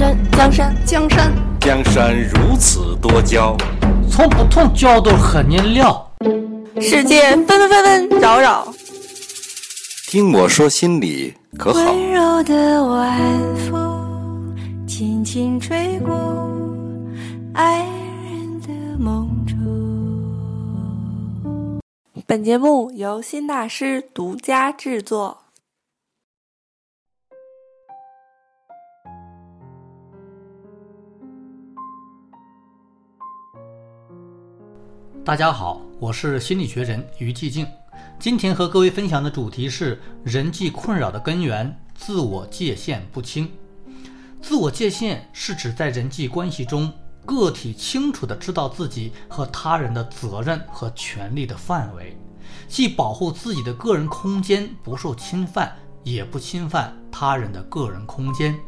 山，江山，江山，江山如此多娇，从不同角度和你聊，世界纷纷纷纷扰扰，听我说心里可好？温柔的晚风轻轻吹过爱人的梦中。本节目由新大师独家制作。大家好，我是心理学人于寂静。今天和各位分享的主题是人际困扰的根源——自我界限不清。自我界限是指在人际关系中，个体清楚地知道自己和他人的责任和权利的范围，既保护自己的个人空间不受侵犯，也不侵犯他人的个人空间。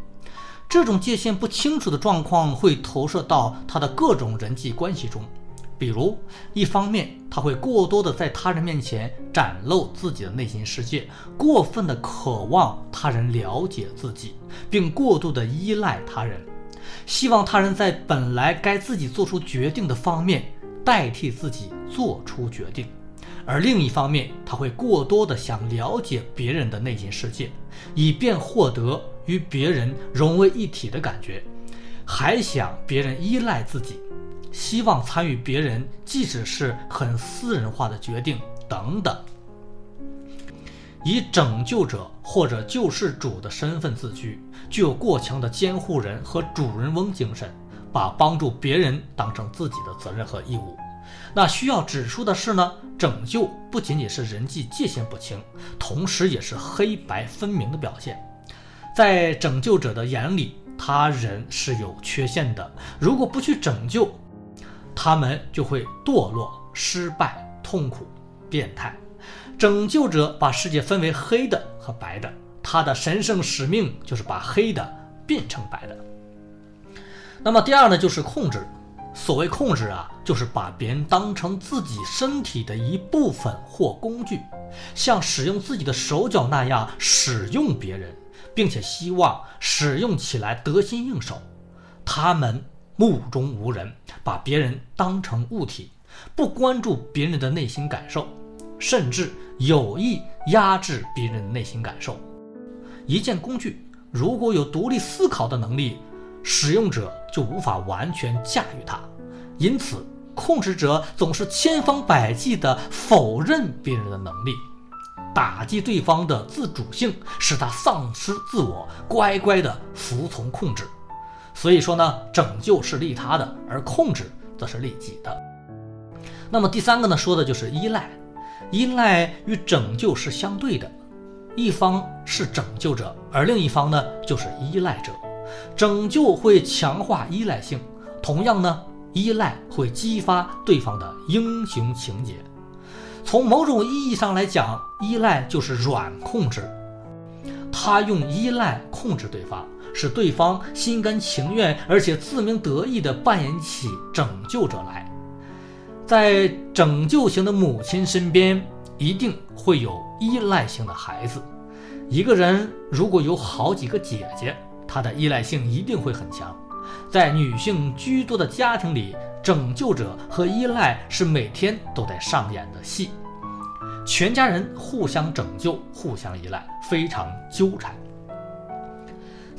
这种界限不清楚的状况会投射到他的各种人际关系中。比如，一方面他会过多的在他人面前展露自己的内心世界，过分的渴望他人了解自己，并过度的依赖他人，希望他人在本来该自己做出决定的方面代替自己做出决定；而另一方面，他会过多的想了解别人的内心世界，以便获得与别人融为一体的感觉，还想别人依赖自己。希望参与别人，即使是很私人化的决定等等，以拯救者或者救世主的身份自居，具有过强的监护人和主人翁精神，把帮助别人当成自己的责任和义务。那需要指出的是呢，拯救不仅仅是人际界限不清，同时也是黑白分明的表现。在拯救者的眼里，他人是有缺陷的，如果不去拯救。他们就会堕落、失败、痛苦、变态。拯救者把世界分为黑的和白的，他的神圣使命就是把黑的变成白的。那么第二呢，就是控制。所谓控制啊，就是把别人当成自己身体的一部分或工具，像使用自己的手脚那样使用别人，并且希望使用起来得心应手。他们。目中无人，把别人当成物体，不关注别人的内心感受，甚至有意压制别人的内心感受。一件工具如果有独立思考的能力，使用者就无法完全驾驭它。因此，控制者总是千方百计地否认别人的能力，打击对方的自主性，使他丧失自我，乖乖地服从控制。所以说呢，拯救是利他的，而控制则是利己的。那么第三个呢，说的就是依赖。依赖与拯救是相对的，一方是拯救者，而另一方呢就是依赖者。拯救会强化依赖性，同样呢，依赖会激发对方的英雄情节。从某种意义上来讲，依赖就是软控制，他用依赖控制对方。使对方心甘情愿，而且自鸣得意地扮演起拯救者来。在拯救型的母亲身边，一定会有依赖性的孩子。一个人如果有好几个姐姐，她的依赖性一定会很强。在女性居多的家庭里，拯救者和依赖是每天都在上演的戏。全家人互相拯救，互相依赖，非常纠缠。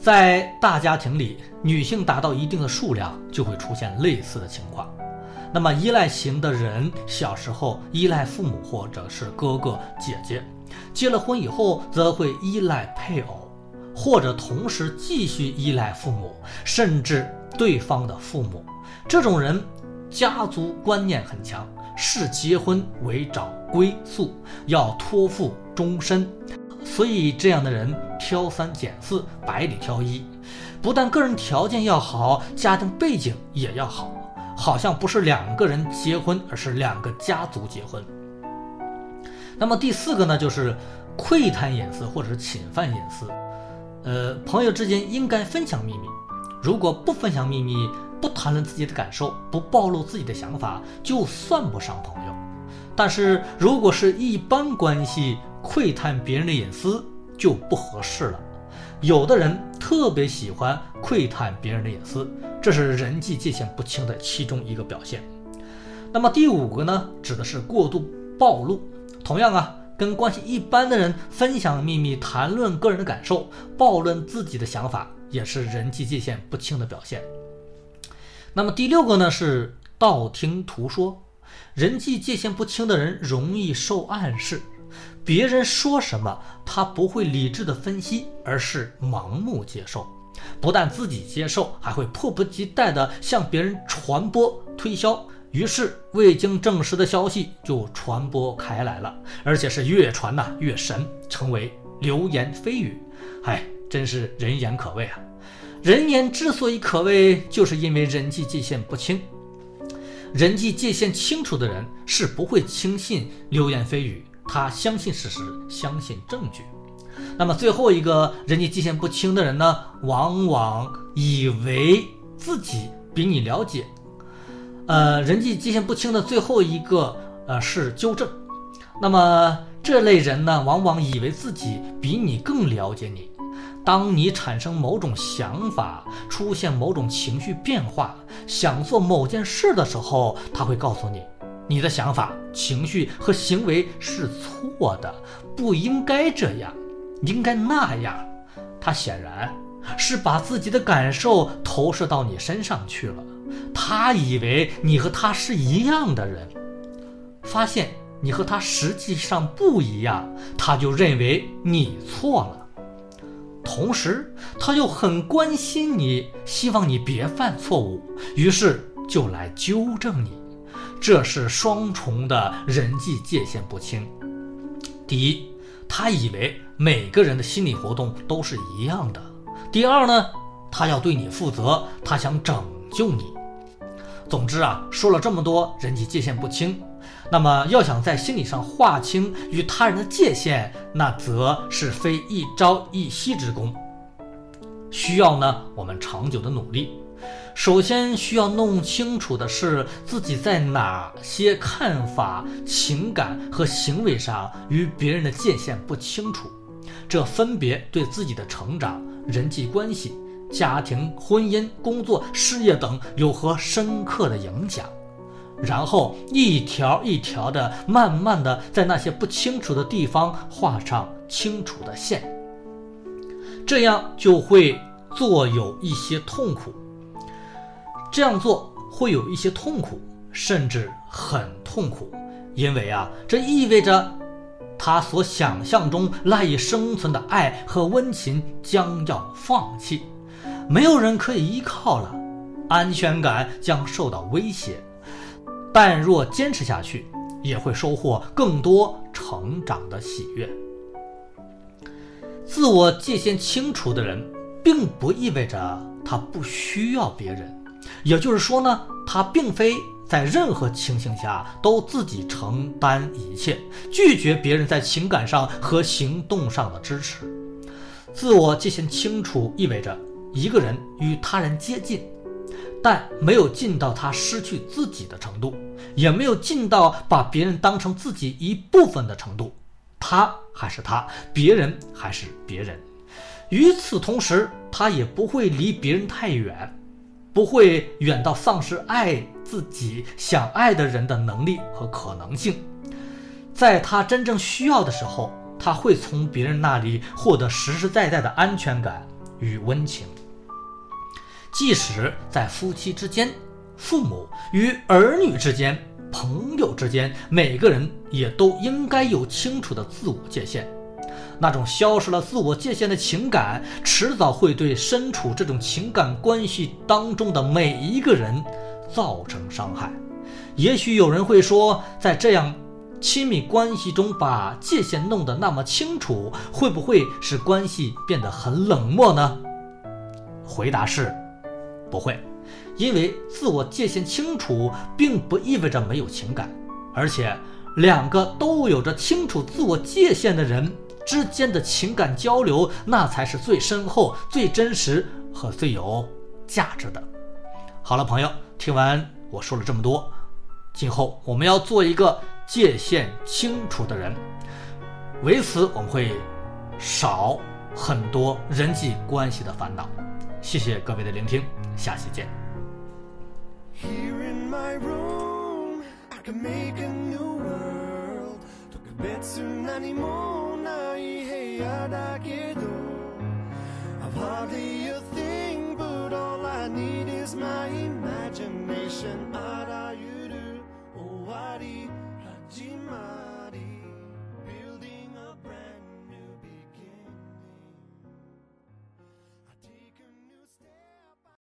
在大家庭里，女性达到一定的数量，就会出现类似的情况。那么，依赖型的人小时候依赖父母或者是哥哥姐姐，结了婚以后则会依赖配偶，或者同时继续依赖父母，甚至对方的父母。这种人家族观念很强，视结婚为找归宿，要托付终身。所以，这样的人挑三拣四，百里挑一，不但个人条件要好，家庭背景也要好，好像不是两个人结婚，而是两个家族结婚。那么第四个呢，就是窥探隐私或者是侵犯隐私。呃，朋友之间应该分享秘密，如果不分享秘密，不谈论自己的感受，不暴露自己的想法，就算不上朋友。但是如果是一般关系，窥探别人的隐私就不合适了。有的人特别喜欢窥探别人的隐私，这是人际界限不清的其中一个表现。那么第五个呢，指的是过度暴露。同样啊，跟关系一般的人分享秘密、谈论个人的感受、暴论自己的想法，也是人际界限不清的表现。那么第六个呢，是道听途说。人际界限不清的人容易受暗示。别人说什么，他不会理智的分析，而是盲目接受。不但自己接受，还会迫不及待地向别人传播、推销。于是，未经证实的消息就传播开来了，而且是越传呐越神，成为流言蜚语。哎，真是人言可畏啊！人言之所以可畏，就是因为人际界限不清。人际界限清楚的人是不会轻信流言蜚语。他相信事实，相信证据。那么最后一个人际界限不清的人呢，往往以为自己比你了解。呃，人际界限不清的最后一个呃是纠正。那么这类人呢，往往以为自己比你更了解你。当你产生某种想法，出现某种情绪变化，想做某件事的时候，他会告诉你。你的想法、情绪和行为是错的，不应该这样，应该那样。他显然是把自己的感受投射到你身上去了。他以为你和他是一样的人，发现你和他实际上不一样，他就认为你错了。同时，他又很关心你，希望你别犯错误，于是就来纠正你。这是双重的人际界限不清。第一，他以为每个人的心理活动都是一样的；第二呢，他要对你负责，他想拯救你。总之啊，说了这么多，人际界限不清，那么要想在心理上划清与他人的界限，那则是非一朝一夕之功，需要呢我们长久的努力。首先需要弄清楚的是，自己在哪些看法、情感和行为上与别人的界限不清楚，这分别对自己的成长、人际关系、家庭、婚姻、工作、事业等有何深刻的影响。然后一条一条的、慢慢的在那些不清楚的地方画上清楚的线，这样就会做有一些痛苦。这样做会有一些痛苦，甚至很痛苦，因为啊，这意味着他所想象中赖以生存的爱和温情将要放弃，没有人可以依靠了，安全感将受到威胁。但若坚持下去，也会收获更多成长的喜悦。自我界限清楚的人，并不意味着他不需要别人。也就是说呢，他并非在任何情形下都自己承担一切，拒绝别人在情感上和行动上的支持。自我界限清楚意味着一个人与他人接近，但没有近到他失去自己的程度，也没有近到把别人当成自己一部分的程度。他还是他，别人还是别人。与此同时，他也不会离别人太远。不会远到丧失爱自己、想爱的人的能力和可能性，在他真正需要的时候，他会从别人那里获得实实在在的安全感与温情。即使在夫妻之间、父母与儿女之间、朋友之间，每个人也都应该有清楚的自我界限。那种消失了自我界限的情感，迟早会对身处这种情感关系当中的每一个人造成伤害。也许有人会说，在这样亲密关系中把界限弄得那么清楚，会不会使关系变得很冷漠呢？回答是，不会，因为自我界限清楚，并不意味着没有情感，而且两个都有着清楚自我界限的人。之间的情感交流，那才是最深厚、最真实和最有价值的。好了，朋友，听完我说了这么多，今后我们要做一个界限清楚的人。为此，我们会少很多人际关系的烦恼。谢谢各位的聆听，下期见。 Here in my room, I can make a new world. 特別何もない部屋だけど